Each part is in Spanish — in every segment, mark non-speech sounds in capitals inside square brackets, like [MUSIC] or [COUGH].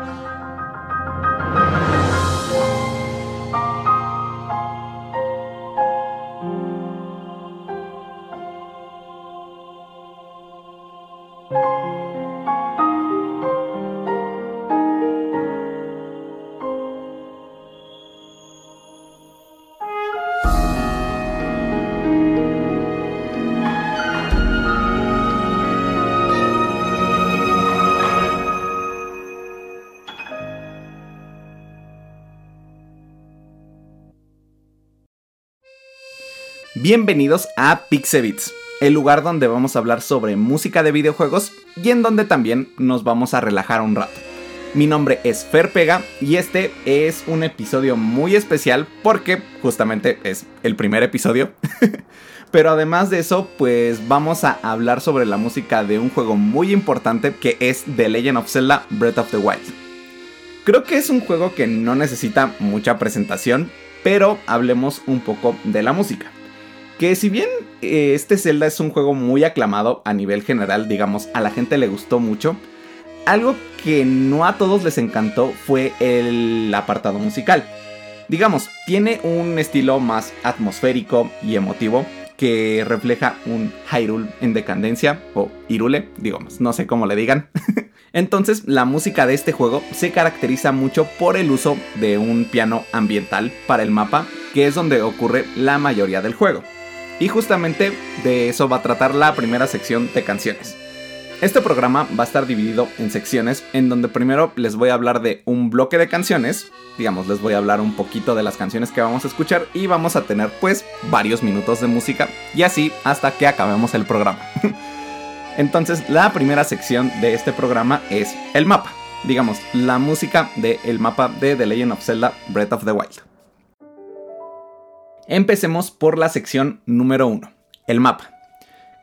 Música Bienvenidos a Pixebits, el lugar donde vamos a hablar sobre música de videojuegos y en donde también nos vamos a relajar un rato. Mi nombre es Fer Pega y este es un episodio muy especial porque justamente es el primer episodio. [LAUGHS] Pero además de eso, pues vamos a hablar sobre la música de un juego muy importante que es The Legend of Zelda Breath of the Wild. Creo que es un juego que no necesita mucha presentación, pero hablemos un poco de la música. Que si bien eh, este Zelda es un juego muy aclamado a nivel general, digamos, a la gente le gustó mucho, algo que no a todos les encantó fue el apartado musical. Digamos, tiene un estilo más atmosférico y emotivo que refleja un Hyrule en decadencia, o Irule, digamos, no sé cómo le digan. [LAUGHS] Entonces, la música de este juego se caracteriza mucho por el uso de un piano ambiental para el mapa, que es donde ocurre la mayoría del juego. Y justamente de eso va a tratar la primera sección de canciones. Este programa va a estar dividido en secciones en donde primero les voy a hablar de un bloque de canciones, digamos les voy a hablar un poquito de las canciones que vamos a escuchar y vamos a tener pues varios minutos de música y así hasta que acabemos el programa. [LAUGHS] Entonces la primera sección de este programa es el mapa, digamos la música del mapa de The Legend of Zelda Breath of the Wild. Empecemos por la sección número 1, el mapa,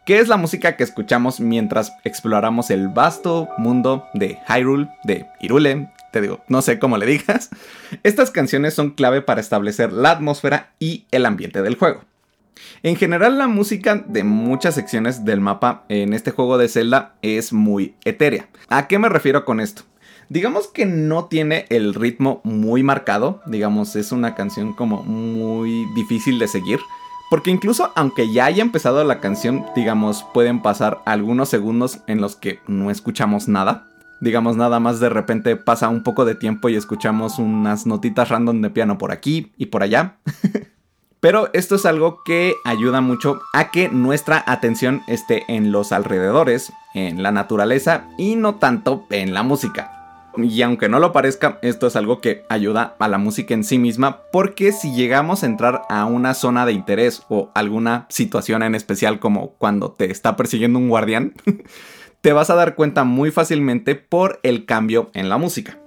que es la música que escuchamos mientras exploramos el vasto mundo de Hyrule, de Irule, te digo, no sé cómo le digas. Estas canciones son clave para establecer la atmósfera y el ambiente del juego. En general la música de muchas secciones del mapa en este juego de Zelda es muy etérea. ¿A qué me refiero con esto? Digamos que no tiene el ritmo muy marcado, digamos es una canción como muy difícil de seguir. Porque incluso aunque ya haya empezado la canción, digamos, pueden pasar algunos segundos en los que no escuchamos nada. Digamos, nada más de repente pasa un poco de tiempo y escuchamos unas notitas random de piano por aquí y por allá. [LAUGHS] Pero esto es algo que ayuda mucho a que nuestra atención esté en los alrededores, en la naturaleza y no tanto en la música. Y aunque no lo parezca, esto es algo que ayuda a la música en sí misma, porque si llegamos a entrar a una zona de interés o alguna situación en especial como cuando te está persiguiendo un guardián, [LAUGHS] te vas a dar cuenta muy fácilmente por el cambio en la música.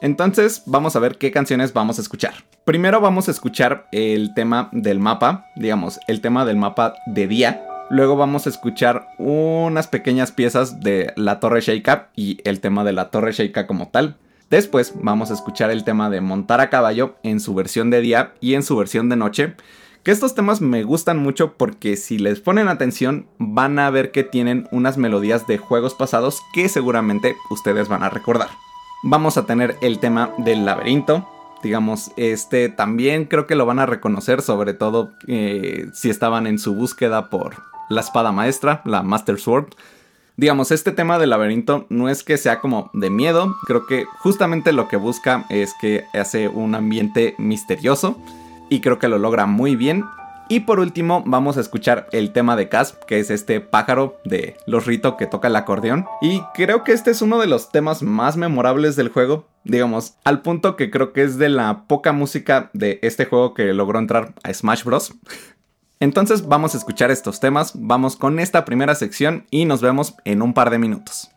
Entonces vamos a ver qué canciones vamos a escuchar. Primero vamos a escuchar el tema del mapa, digamos, el tema del mapa de día, Luego vamos a escuchar unas pequeñas piezas de la Torre Sheikah y el tema de la Torre Sheikah como tal. Después vamos a escuchar el tema de montar a caballo en su versión de día y en su versión de noche. Que estos temas me gustan mucho porque si les ponen atención van a ver que tienen unas melodías de juegos pasados que seguramente ustedes van a recordar. Vamos a tener el tema del laberinto, digamos, este también creo que lo van a reconocer, sobre todo eh, si estaban en su búsqueda por la espada maestra, la Master Sword. Digamos, este tema del laberinto no es que sea como de miedo, creo que justamente lo que busca es que hace un ambiente misterioso y creo que lo logra muy bien. Y por último vamos a escuchar el tema de Casp, que es este pájaro de los Rito que toca el acordeón. Y creo que este es uno de los temas más memorables del juego, digamos, al punto que creo que es de la poca música de este juego que logró entrar a Smash Bros. [LAUGHS] Entonces vamos a escuchar estos temas, vamos con esta primera sección y nos vemos en un par de minutos.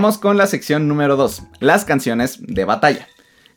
Con la sección número 2, las canciones de batalla.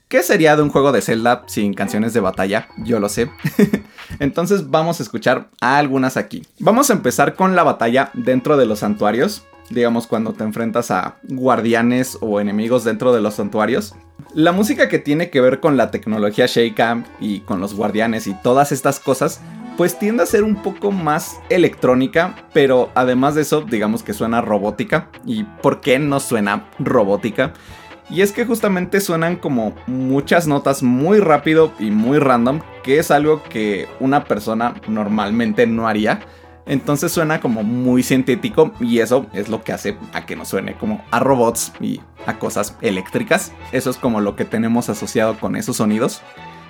¿Qué sería de un juego de Zelda sin canciones de batalla? Yo lo sé. [LAUGHS] Entonces vamos a escuchar algunas aquí. Vamos a empezar con la batalla dentro de los santuarios. Digamos cuando te enfrentas a guardianes o enemigos dentro de los santuarios. La música que tiene que ver con la tecnología Sheikah y con los guardianes y todas estas cosas pues tiende a ser un poco más electrónica, pero además de eso, digamos que suena robótica. ¿Y por qué no suena robótica? Y es que justamente suenan como muchas notas muy rápido y muy random, que es algo que una persona normalmente no haría. Entonces suena como muy sintético y eso es lo que hace a que nos suene como a robots y a cosas eléctricas. Eso es como lo que tenemos asociado con esos sonidos.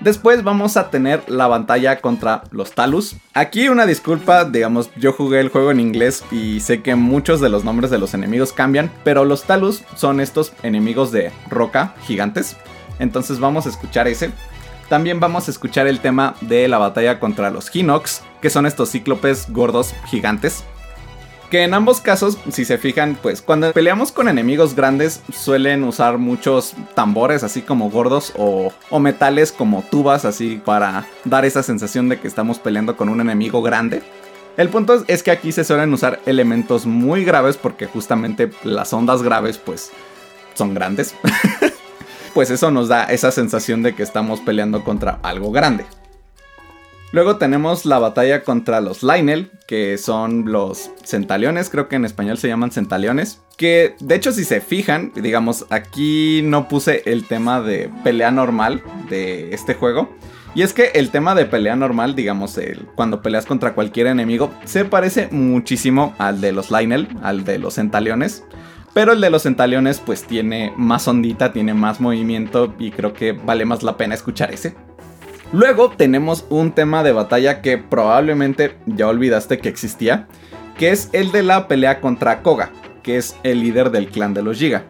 Después vamos a tener la batalla contra los Talus. Aquí una disculpa, digamos, yo jugué el juego en inglés y sé que muchos de los nombres de los enemigos cambian, pero los Talus son estos enemigos de roca gigantes. Entonces vamos a escuchar ese. También vamos a escuchar el tema de la batalla contra los Hinox, que son estos cíclopes gordos gigantes. Que en ambos casos, si se fijan, pues cuando peleamos con enemigos grandes suelen usar muchos tambores así como gordos o, metales como tubas así para dar esa sensación de que estamos peleando con un enemigo grande. El punto es que aquí se suelen usar elementos muy graves porque justamente las ondas graves pues son grandes. [LAUGHS] pues eso nos da esa sensación de que estamos peleando contra algo grande. Luego tenemos la batalla contra los Lionel, que son los centaliones, creo que en español se llaman centaliones. Que de hecho si se fijan, digamos, aquí no puse el tema de pelea normal de este juego. Y es que el tema de pelea normal, digamos, el, cuando peleas contra cualquier enemigo, se parece muchísimo al de los Lionel, al de los centaliones. Pero el de los centaliones pues tiene más ondita, tiene más movimiento y creo que vale más la pena escuchar ese. Luego tenemos un tema de batalla que probablemente ya olvidaste que existía, que es el de la pelea contra Koga, que es el líder del clan de los Giga.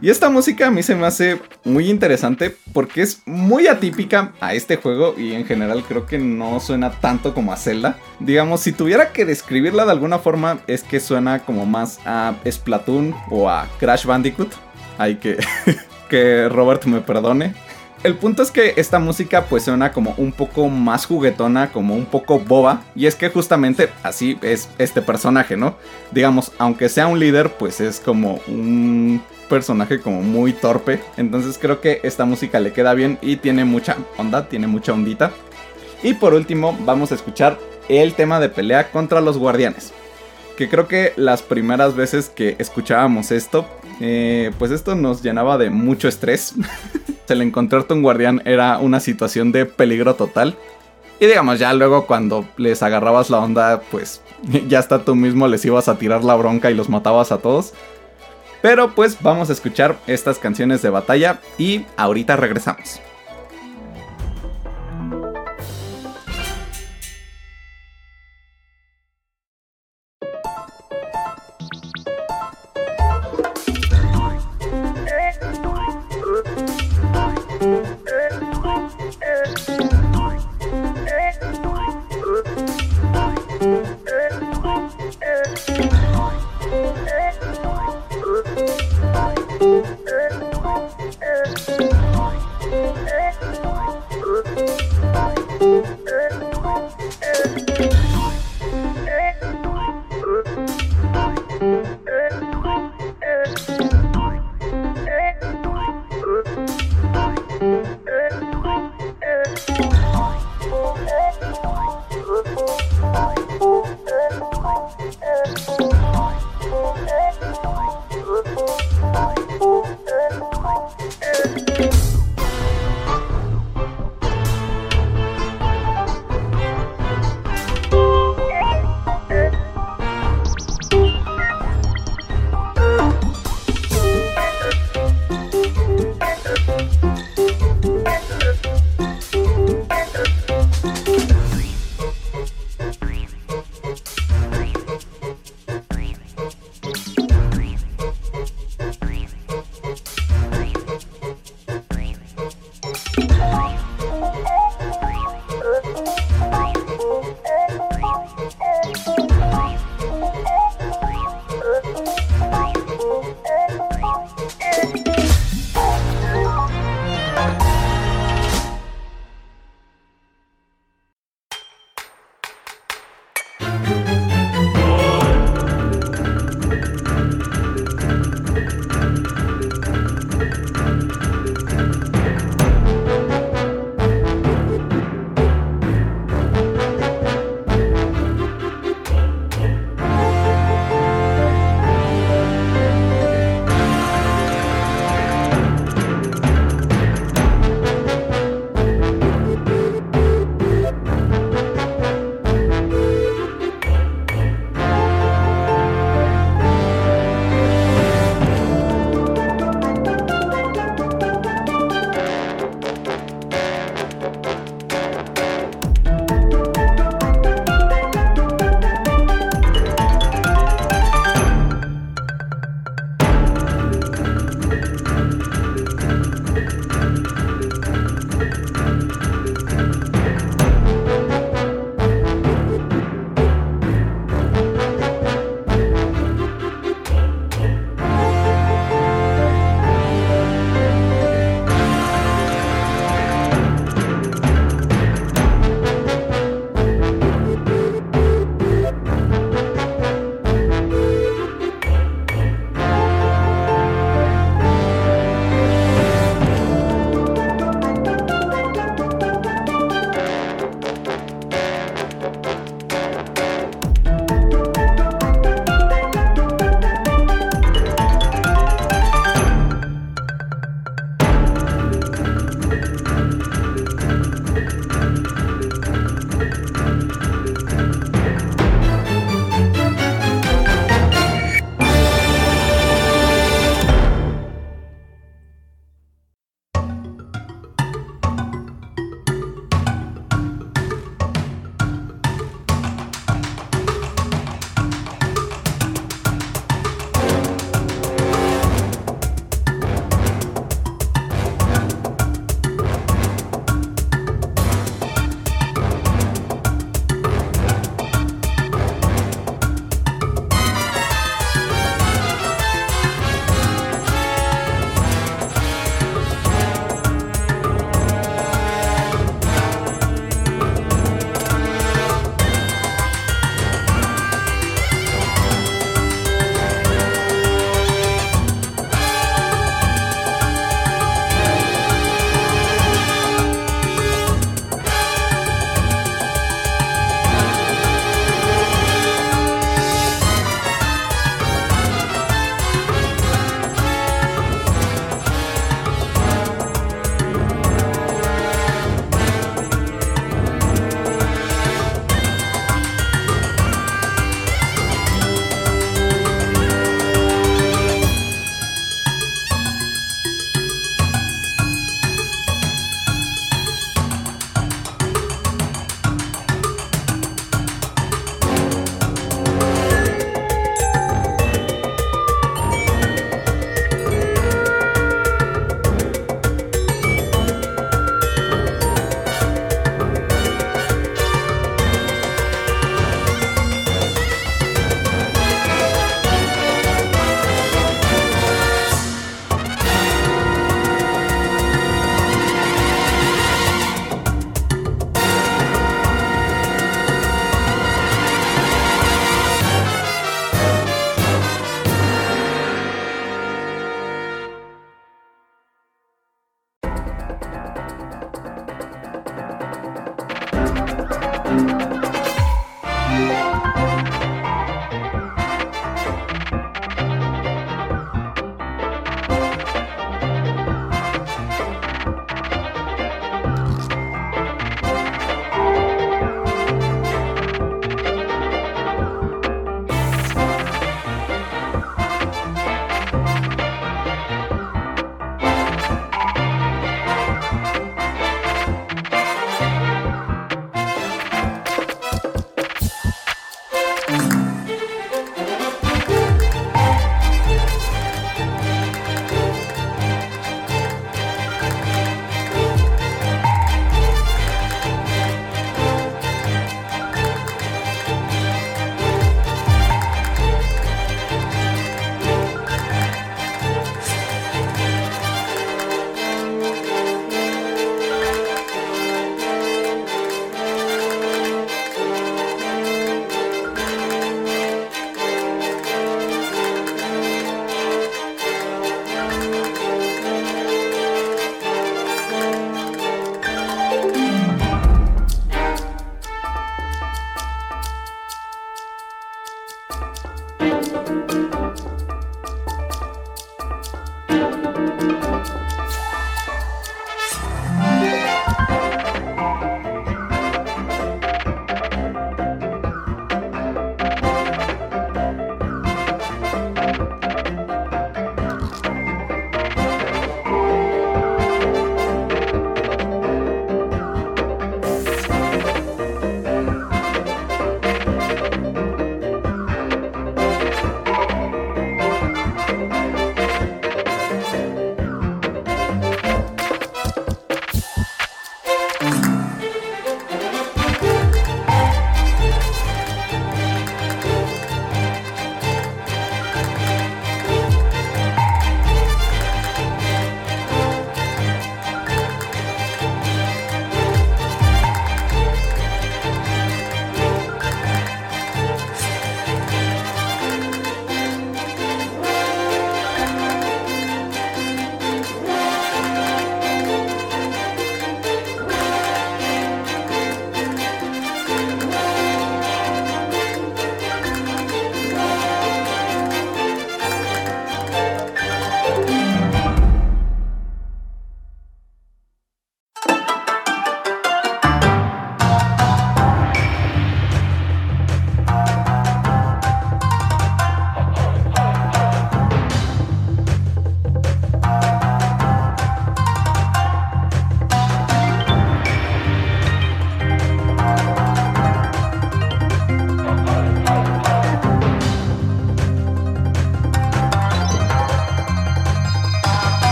Y esta música a mí se me hace muy interesante porque es muy atípica a este juego y en general creo que no suena tanto como a Zelda. Digamos, si tuviera que describirla de alguna forma es que suena como más a Splatoon o a Crash Bandicoot. Hay que [LAUGHS] que Robert me perdone, el punto es que esta música pues suena como un poco más juguetona, como un poco boba. Y es que justamente así es este personaje, ¿no? Digamos, aunque sea un líder, pues es como un personaje como muy torpe. Entonces creo que esta música le queda bien y tiene mucha onda, tiene mucha ondita. Y por último vamos a escuchar el tema de pelea contra los guardianes. Que creo que las primeras veces que escuchábamos esto, eh, pues esto nos llenaba de mucho estrés. [LAUGHS] el encontrarte un guardián era una situación de peligro total. Y digamos, ya luego cuando les agarrabas la onda, pues [LAUGHS] ya hasta tú mismo les ibas a tirar la bronca y los matabas a todos. Pero pues vamos a escuchar estas canciones de batalla y ahorita regresamos.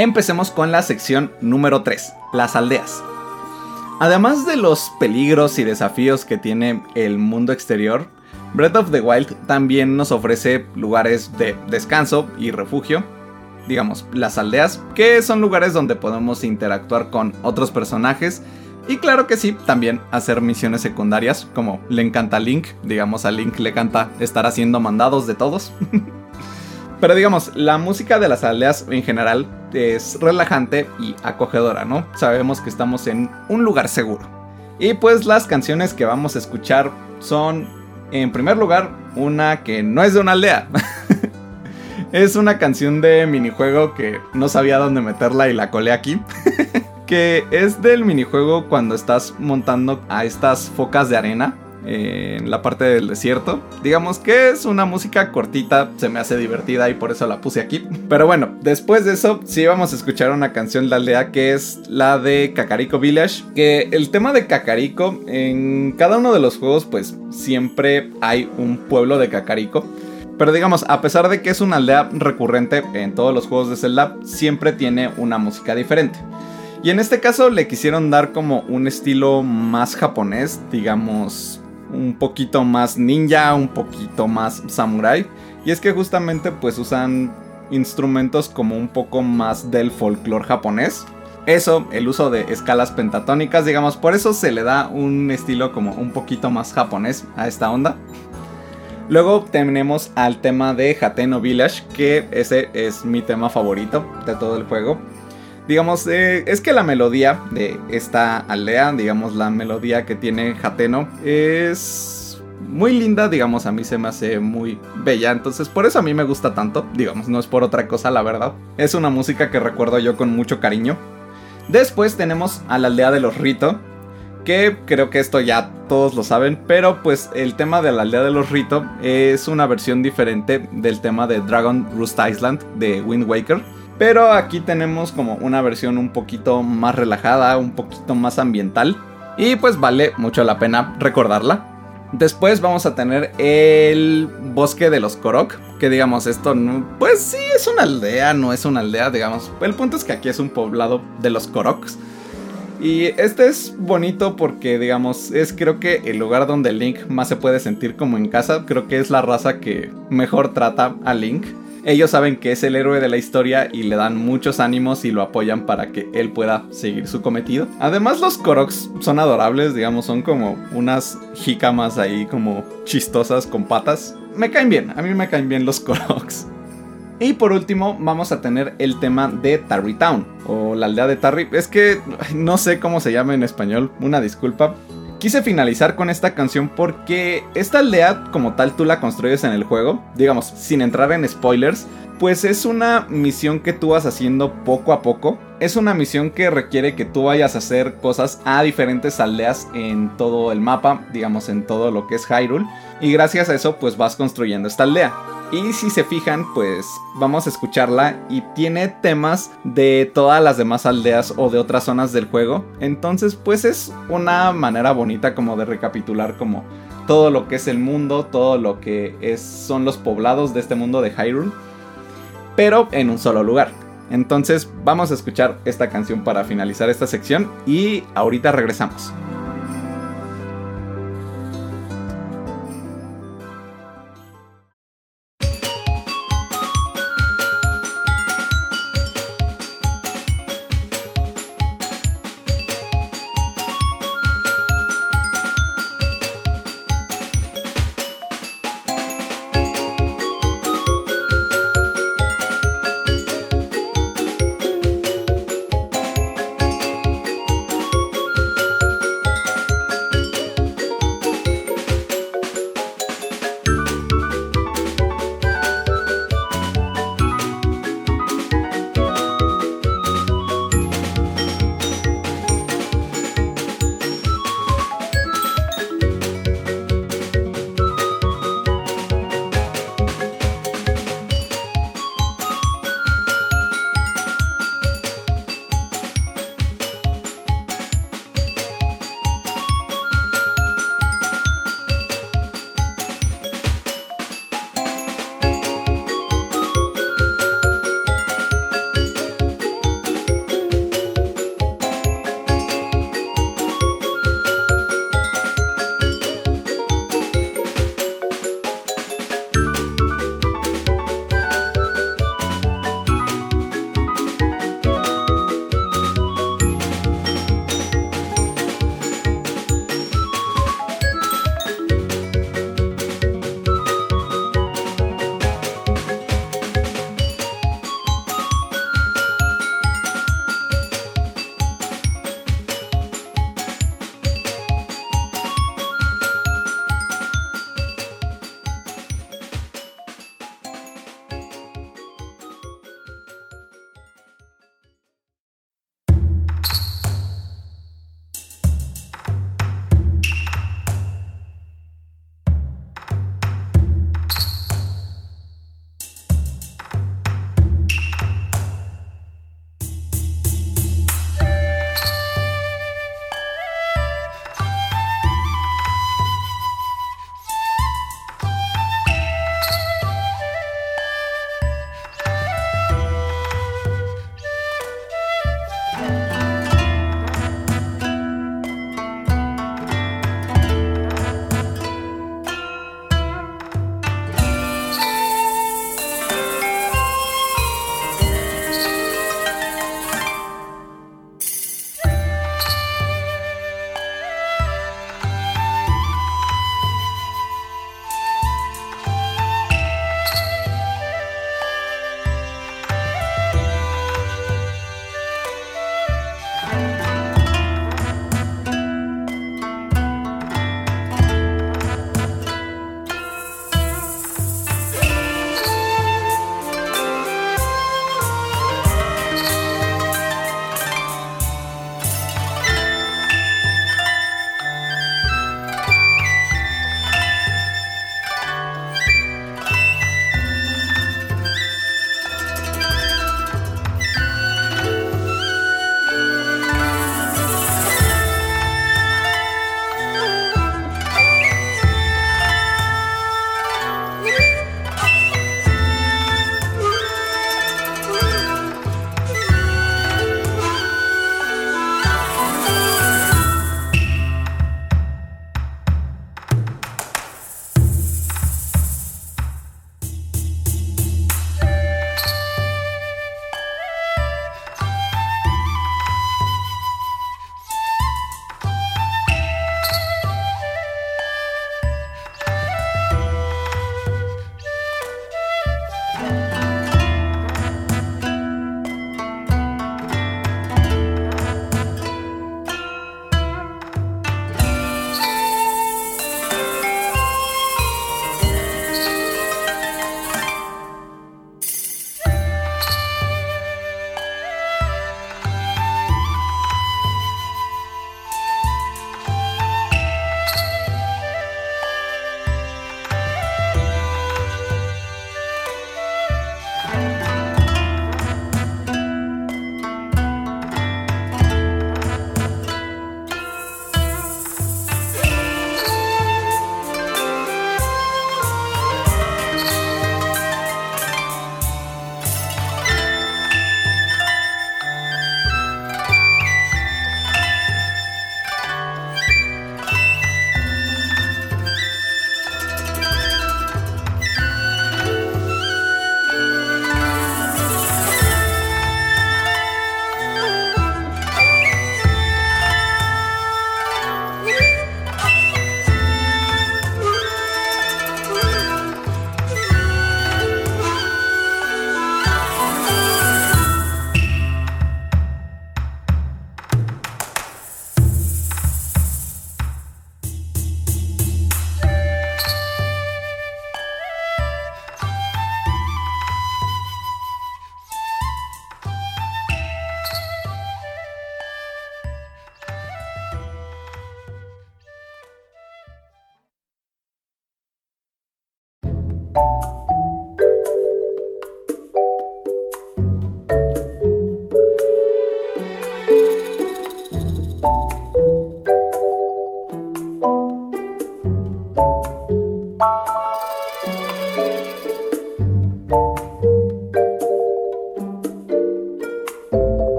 Empecemos con la sección número 3, las aldeas. Además de los peligros y desafíos que tiene el mundo exterior, Breath of the Wild también nos ofrece lugares de descanso y refugio, digamos, las aldeas, que son lugares donde podemos interactuar con otros personajes y claro que sí, también hacer misiones secundarias, como le encanta Link, digamos a Link le encanta estar haciendo mandados de todos. [LAUGHS] Pero digamos, la música de las aldeas en general es relajante y acogedora, ¿no? Sabemos que estamos en un lugar seguro. Y pues las canciones que vamos a escuchar son, en primer lugar, una que no es de una aldea. [LAUGHS] es una canción de minijuego que no sabía dónde meterla y la colé aquí. [LAUGHS] que es del minijuego cuando estás montando a estas focas de arena en la parte del desierto. Digamos que es una música cortita, se me hace divertida y por eso la puse aquí. Pero bueno, después de eso sí vamos a escuchar una canción de la aldea que es la de Kakariko Village. Que el tema de Kakariko en cada uno de los juegos pues siempre hay un pueblo de Kakariko. Pero digamos, a pesar de que es una aldea recurrente en todos los juegos de Zelda, siempre tiene una música diferente. Y en este caso le quisieron dar como un estilo más japonés, digamos, un poquito más ninja, un poquito más samurai. Y es que justamente pues usan instrumentos como un poco más del folclore japonés. Eso, el uso de escalas pentatónicas, digamos, por eso se le da un estilo como un poquito más japonés a esta onda. Luego tenemos al tema de Hateno Village, que ese es mi tema favorito de todo el juego digamos, eh, es que la melodía de esta aldea, digamos, la melodía que tiene Hateno, es muy linda, digamos, a mí se me hace muy bella, entonces por eso a mí me gusta tanto, digamos, no es por otra cosa, la verdad. Es una música que recuerdo yo con mucho cariño. Después tenemos a la aldea de los Rito, que creo que esto ya todos lo saben, pero pues el tema de la aldea de los Rito es una versión diferente del tema de Dragon Roost Island de Wind Waker. Pero aquí tenemos como una versión un poquito más relajada, un poquito más ambiental. Y pues vale mucho la pena recordarla. Después vamos a tener el bosque de los Korok. Que digamos, esto pues sí es una aldea, no es una aldea, digamos. El punto es que aquí es un poblado de los Koroks. Y este es bonito porque, digamos, es creo que el lugar donde Link más se puede sentir como en casa. Creo que es la raza que mejor trata a Link. Ellos saben que es el héroe de la historia y le dan muchos ánimos y lo apoyan para que él pueda seguir su cometido. Además los Koroks son adorables, digamos, son como unas jícamas ahí como chistosas con patas. Me caen bien, a mí me caen bien los [LAUGHS] Koroks. Y por último vamos a tener el tema de Tarry Town o la aldea de Tarry. Es que no sé cómo se llama en español, una disculpa. Quise finalizar con esta canción porque esta aldea como tal tú la construyes en el juego, digamos, sin entrar en spoilers, pues es una misión que tú vas haciendo poco a poco. Es una misión que requiere que tú vayas a hacer cosas a diferentes aldeas en todo el mapa, digamos en todo lo que es Hyrule. Y gracias a eso pues vas construyendo esta aldea. Y si se fijan, pues vamos a escucharla y tiene temas de todas las demás aldeas o de otras zonas del juego. Entonces, pues es una manera bonita como de recapitular como todo lo que es el mundo, todo lo que es, son los poblados de este mundo de Hyrule, pero en un solo lugar. Entonces, vamos a escuchar esta canción para finalizar esta sección y ahorita regresamos.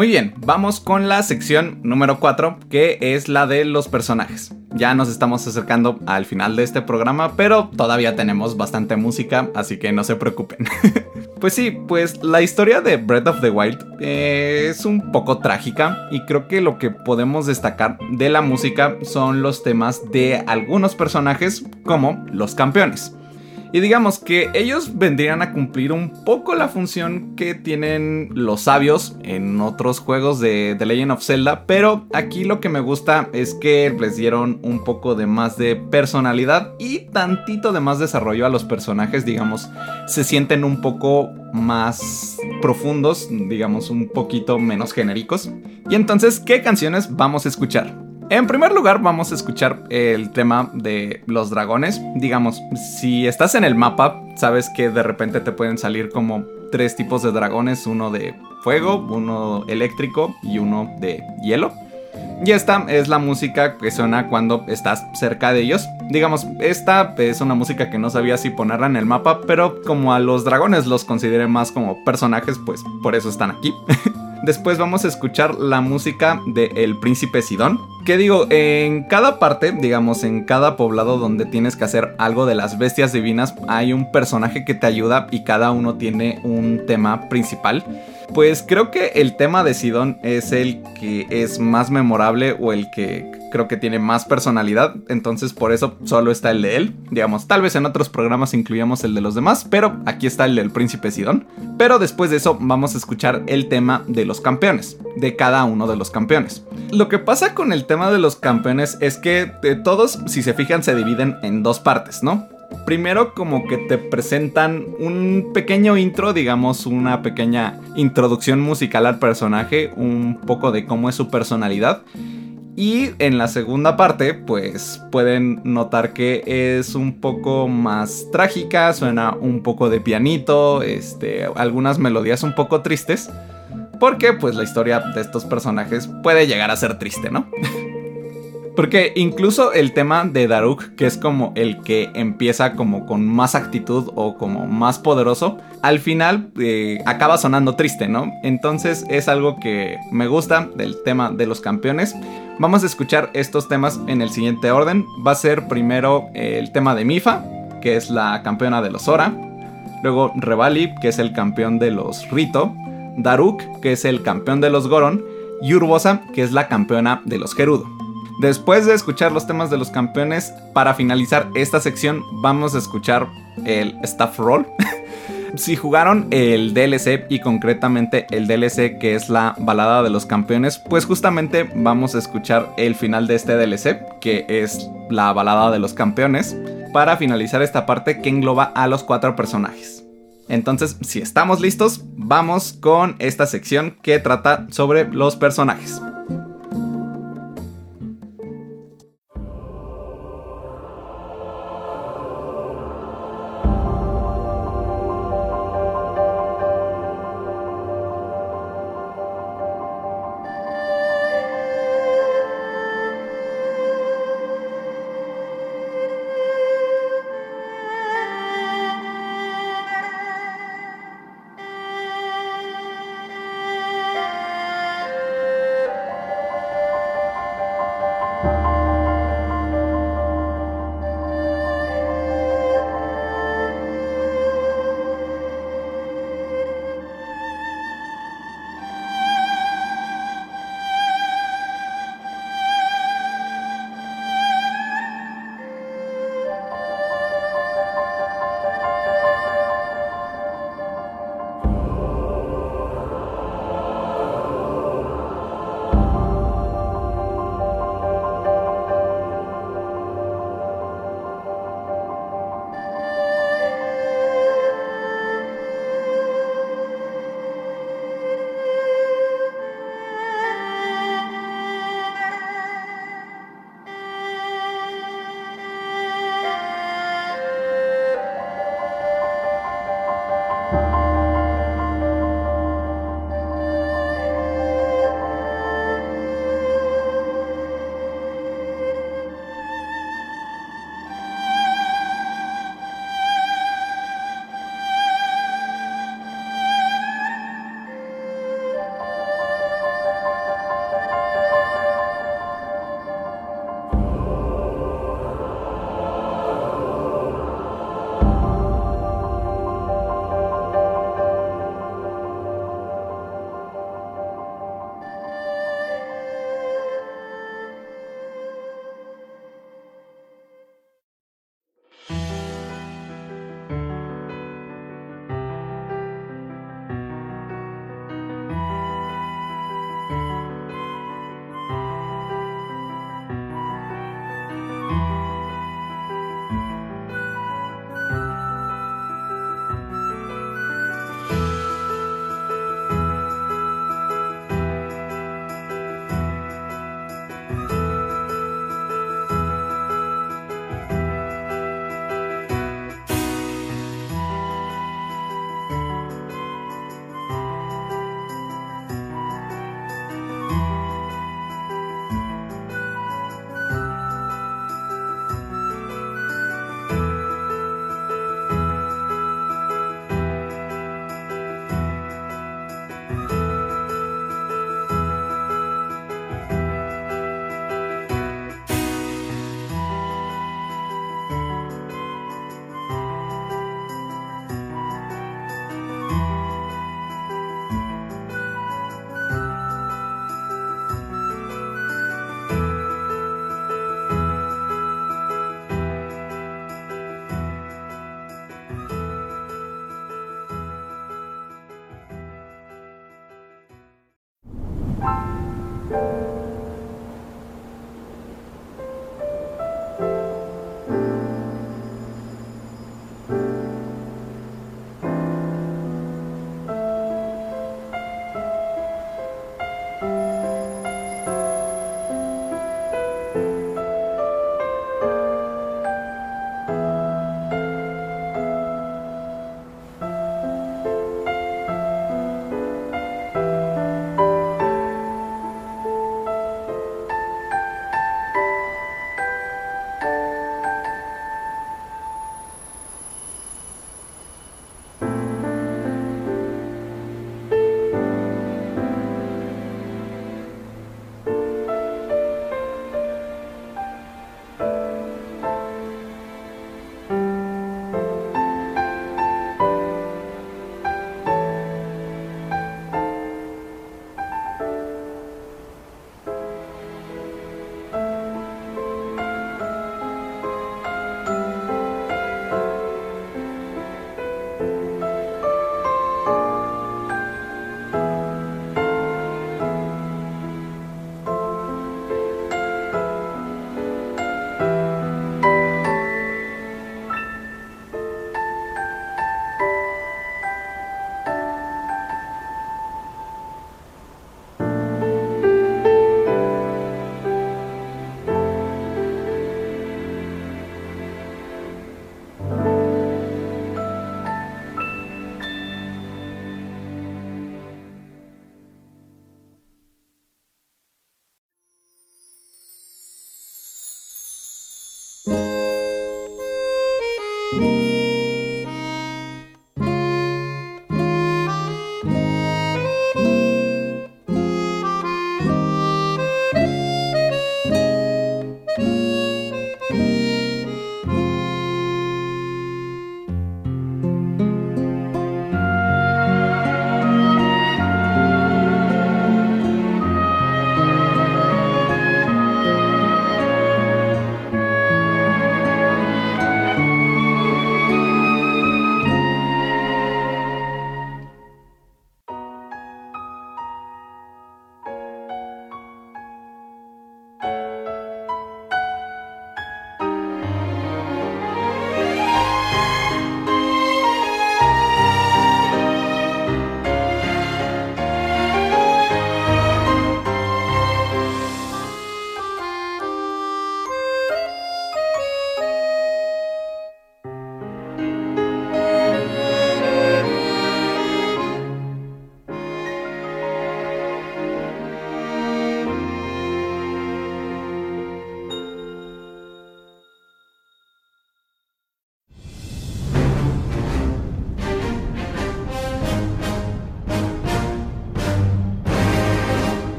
Muy bien, vamos con la sección número 4, que es la de los personajes. Ya nos estamos acercando al final de este programa, pero todavía tenemos bastante música, así que no se preocupen. [LAUGHS] pues sí, pues la historia de Breath of the Wild eh, es un poco trágica y creo que lo que podemos destacar de la música son los temas de algunos personajes como los campeones. Y digamos que ellos vendrían a cumplir un poco la función que tienen los sabios en otros juegos de The Legend of Zelda, pero aquí lo que me gusta es que les dieron un poco de más de personalidad y tantito de más desarrollo a los personajes, digamos, se sienten un poco más profundos, digamos, un poquito menos genéricos. Y entonces, ¿qué canciones vamos a escuchar? En primer lugar, vamos a escuchar el tema de los dragones. Digamos, si estás en el mapa, sabes que de repente te pueden salir como tres tipos de dragones: uno de fuego, uno eléctrico y uno de hielo. Y esta es la música que suena cuando estás cerca de ellos. Digamos, esta es una música que no sabía si ponerla en el mapa, pero como a los dragones los consideré más como personajes, pues por eso están aquí. [LAUGHS] Después vamos a escuchar la música de El Príncipe Sidón. Que digo, en cada parte, digamos, en cada poblado donde tienes que hacer algo de las bestias divinas, hay un personaje que te ayuda y cada uno tiene un tema principal. Pues creo que el tema de Sidón es el que es más memorable o el que creo que tiene más personalidad, entonces por eso solo está el de él. Digamos, tal vez en otros programas incluyamos el de los demás, pero aquí está el del príncipe Sidón. Pero después de eso vamos a escuchar el tema de los campeones, de cada uno de los campeones. Lo que pasa con el tema de los campeones es que eh, todos, si se fijan, se dividen en dos partes, ¿no? Primero como que te presentan un pequeño intro, digamos una pequeña introducción musical al personaje, un poco de cómo es su personalidad. Y en la segunda parte, pues pueden notar que es un poco más trágica, suena un poco de pianito, este, algunas melodías un poco tristes, porque pues la historia de estos personajes puede llegar a ser triste, ¿no? [LAUGHS] Porque incluso el tema de Daruk, que es como el que empieza como con más actitud o como más poderoso, al final eh, acaba sonando triste, ¿no? Entonces es algo que me gusta del tema de los campeones. Vamos a escuchar estos temas en el siguiente orden. Va a ser primero el tema de Mifa, que es la campeona de los Zora. Luego Revali, que es el campeón de los Rito. Daruk, que es el campeón de los Goron. Y Urbosa, que es la campeona de los Gerudo. Después de escuchar los temas de los campeones, para finalizar esta sección vamos a escuchar el Staff Roll. [LAUGHS] si jugaron el DLC y concretamente el DLC que es la balada de los campeones, pues justamente vamos a escuchar el final de este DLC, que es la balada de los campeones, para finalizar esta parte que engloba a los cuatro personajes. Entonces, si estamos listos, vamos con esta sección que trata sobre los personajes.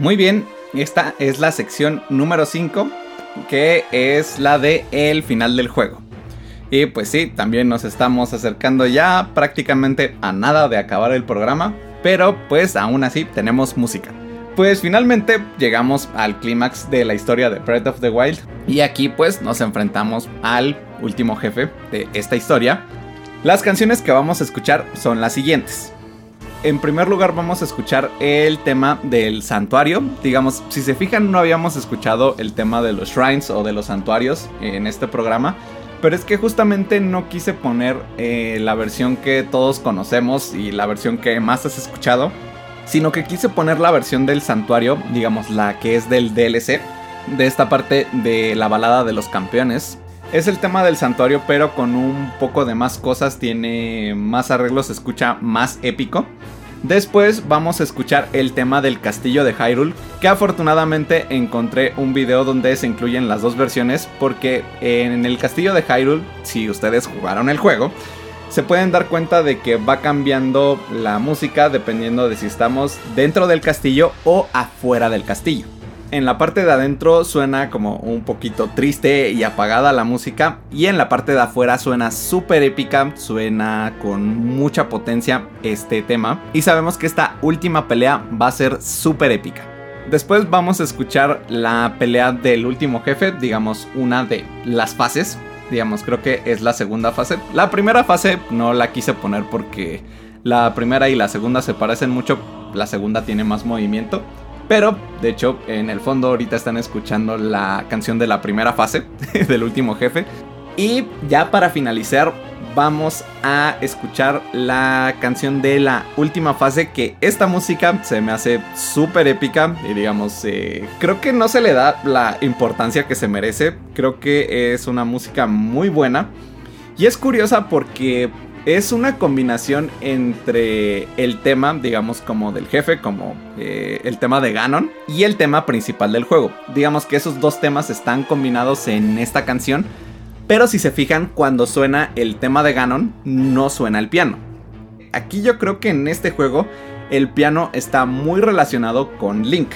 Muy bien, esta es la sección número 5, que es la de el final del juego. Y pues sí, también nos estamos acercando ya prácticamente a nada de acabar el programa, pero pues aún así tenemos música. Pues finalmente llegamos al clímax de la historia de Breath of the Wild y aquí pues nos enfrentamos al último jefe de esta historia. Las canciones que vamos a escuchar son las siguientes. En primer lugar vamos a escuchar el tema del santuario. Digamos, si se fijan no habíamos escuchado el tema de los shrines o de los santuarios en este programa. Pero es que justamente no quise poner eh, la versión que todos conocemos y la versión que más has escuchado. Sino que quise poner la versión del santuario, digamos la que es del DLC. De esta parte de la balada de los campeones. Es el tema del santuario, pero con un poco de más cosas, tiene más arreglos, se escucha más épico. Después vamos a escuchar el tema del castillo de Hyrule, que afortunadamente encontré un video donde se incluyen las dos versiones, porque en el castillo de Hyrule, si ustedes jugaron el juego, se pueden dar cuenta de que va cambiando la música dependiendo de si estamos dentro del castillo o afuera del castillo en la parte de adentro suena como un poquito triste y apagada la música. Y en la parte de afuera suena súper épica, suena con mucha potencia este tema. Y sabemos que esta última pelea va a ser súper épica. Después vamos a escuchar la pelea del último jefe, digamos una de las fases. Digamos, creo que es la segunda fase. La primera fase no la quise poner porque la primera y la segunda se parecen mucho. La segunda tiene más movimiento. Pero, de hecho, en el fondo ahorita están escuchando la canción de la primera fase, [LAUGHS] del último jefe. Y ya para finalizar, vamos a escuchar la canción de la última fase que esta música se me hace súper épica y digamos eh, creo que no se le da la importancia que se merece creo que es una música muy buena y es curiosa porque es una combinación entre el tema, digamos, como del jefe, como eh, el tema de Ganon, y el tema principal del juego. Digamos que esos dos temas están combinados en esta canción, pero si se fijan, cuando suena el tema de Ganon, no suena el piano. Aquí yo creo que en este juego el piano está muy relacionado con Link.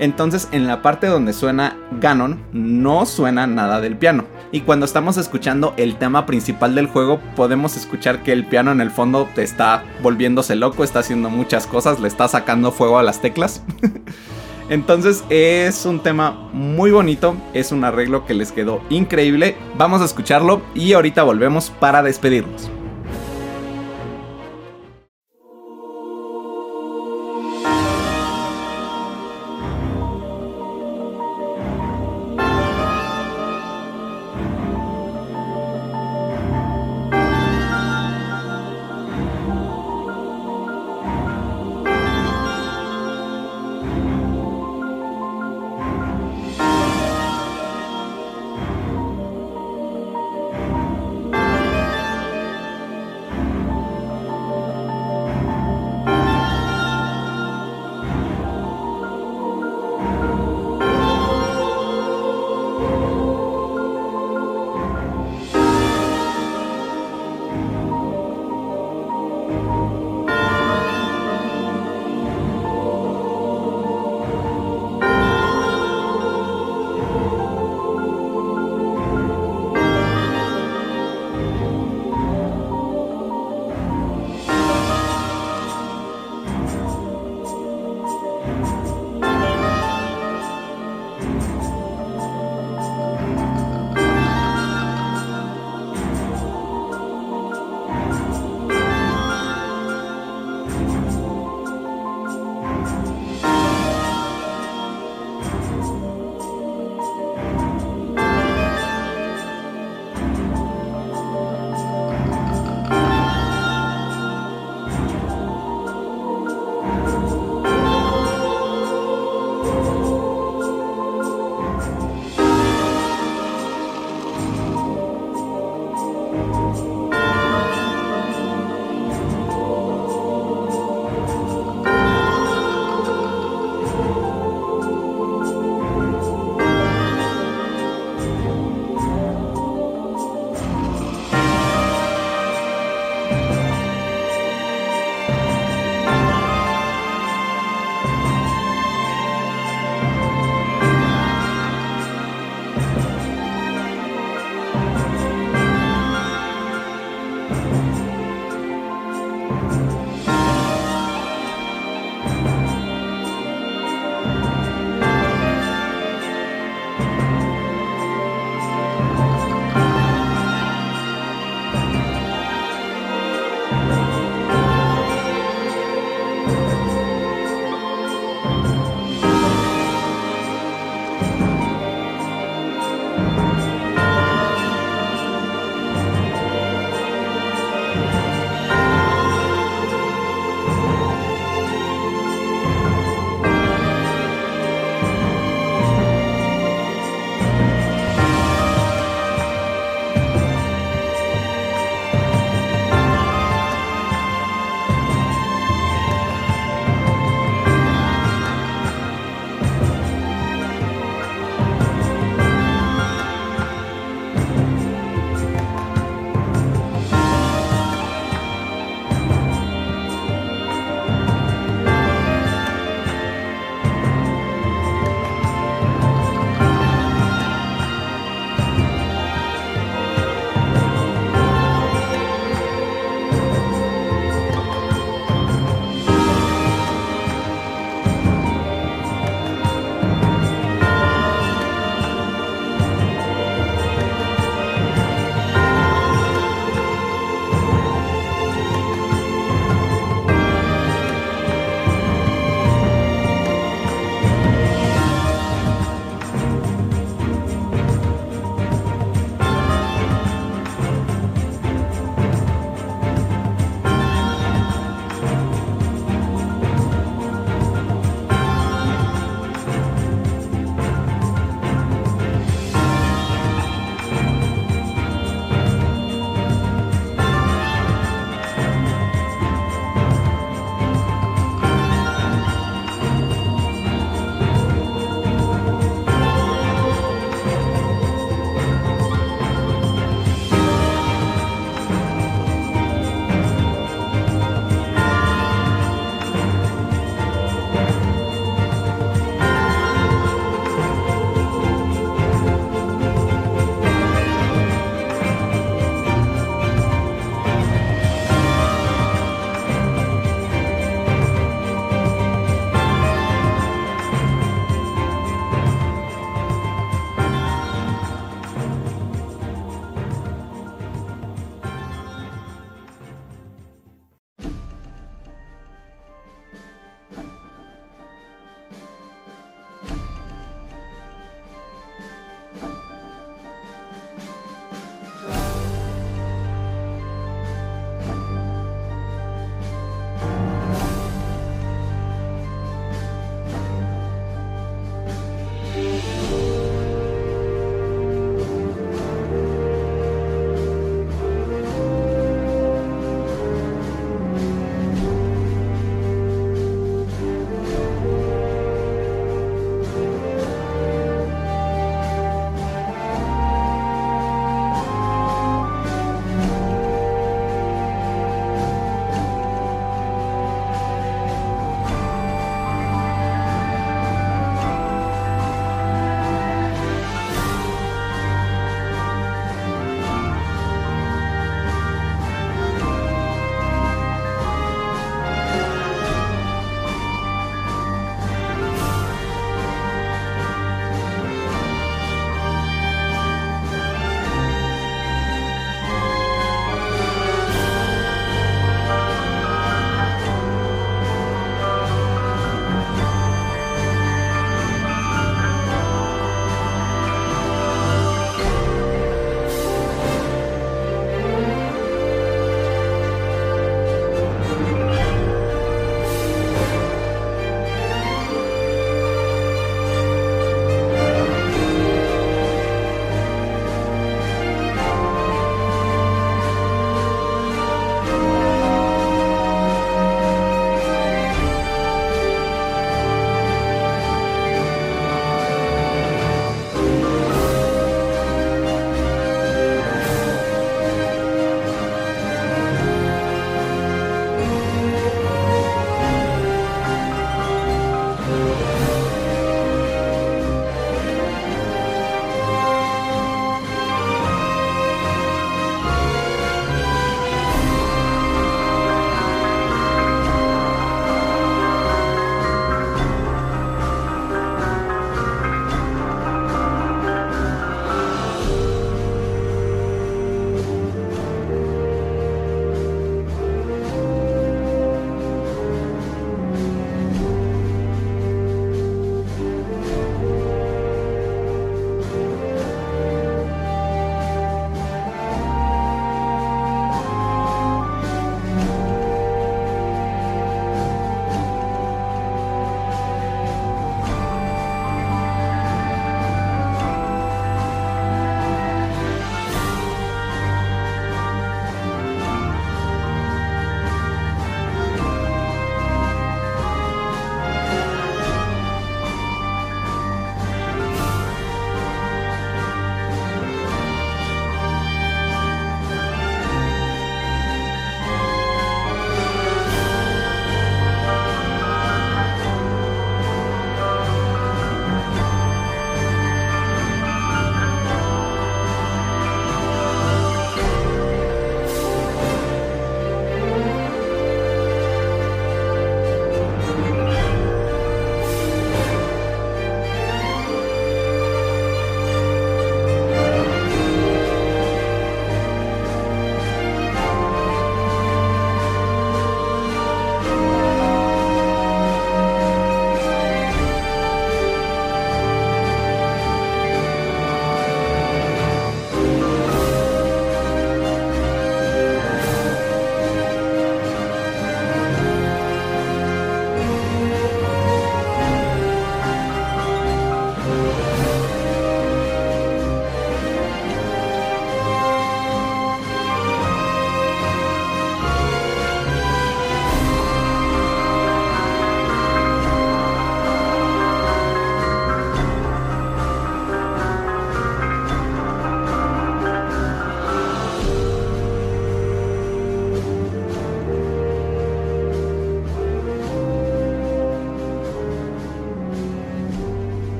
Entonces en la parte donde suena Ganon no suena nada del piano. Y cuando estamos escuchando el tema principal del juego podemos escuchar que el piano en el fondo está volviéndose loco, está haciendo muchas cosas, le está sacando fuego a las teclas. [LAUGHS] Entonces es un tema muy bonito, es un arreglo que les quedó increíble. Vamos a escucharlo y ahorita volvemos para despedirnos.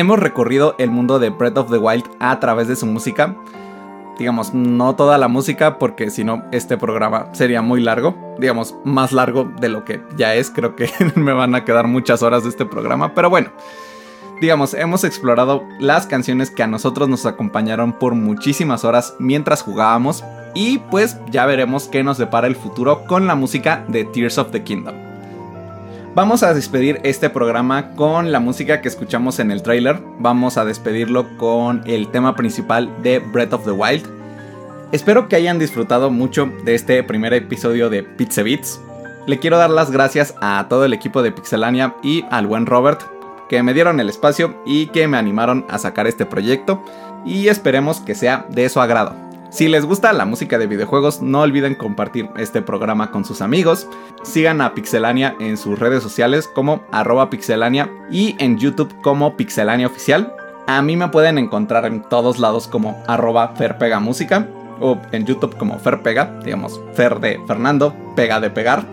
Hemos recorrido el mundo de Breath of the Wild a través de su música. Digamos, no toda la música, porque si no, este programa sería muy largo. Digamos, más largo de lo que ya es. Creo que [LAUGHS] me van a quedar muchas horas de este programa. Pero bueno, digamos, hemos explorado las canciones que a nosotros nos acompañaron por muchísimas horas mientras jugábamos. Y pues ya veremos qué nos depara el futuro con la música de Tears of the Kingdom. Vamos a despedir este programa con la música que escuchamos en el trailer. Vamos a despedirlo con el tema principal de Breath of the Wild. Espero que hayan disfrutado mucho de este primer episodio de Pizza Beats. Le quiero dar las gracias a todo el equipo de Pixelania y al buen Robert que me dieron el espacio y que me animaron a sacar este proyecto y esperemos que sea de su agrado. Si les gusta la música de videojuegos, no olviden compartir este programa con sus amigos. Sigan a Pixelania en sus redes sociales como arroba pixelania y en YouTube como Pixelania Oficial. A mí me pueden encontrar en todos lados como arroba ferpegamúsica o en YouTube como Ferpega, digamos Fer de Fernando, pega de pegar.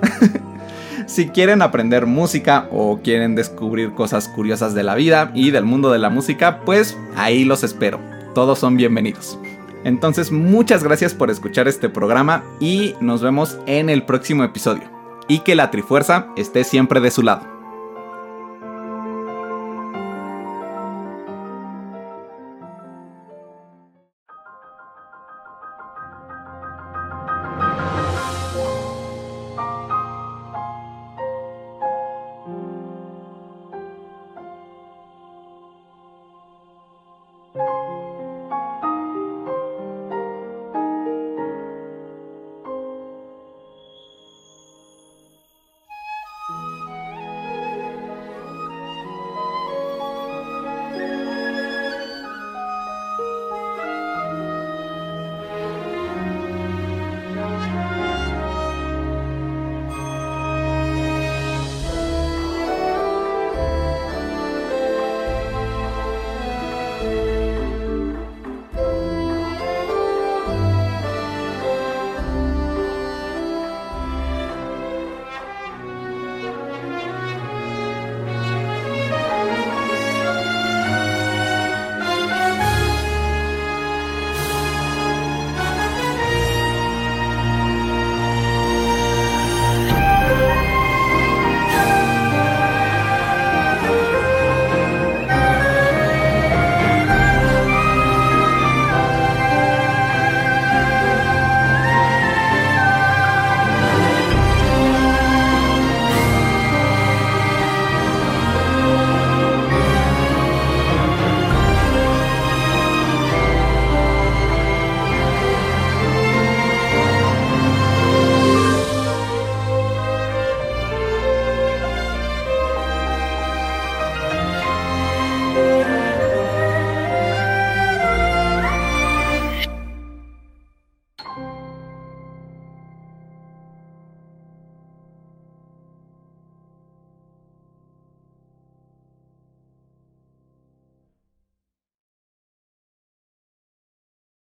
[LAUGHS] si quieren aprender música o quieren descubrir cosas curiosas de la vida y del mundo de la música, pues ahí los espero. Todos son bienvenidos. Entonces, muchas gracias por escuchar este programa y nos vemos en el próximo episodio. Y que la Trifuerza esté siempre de su lado.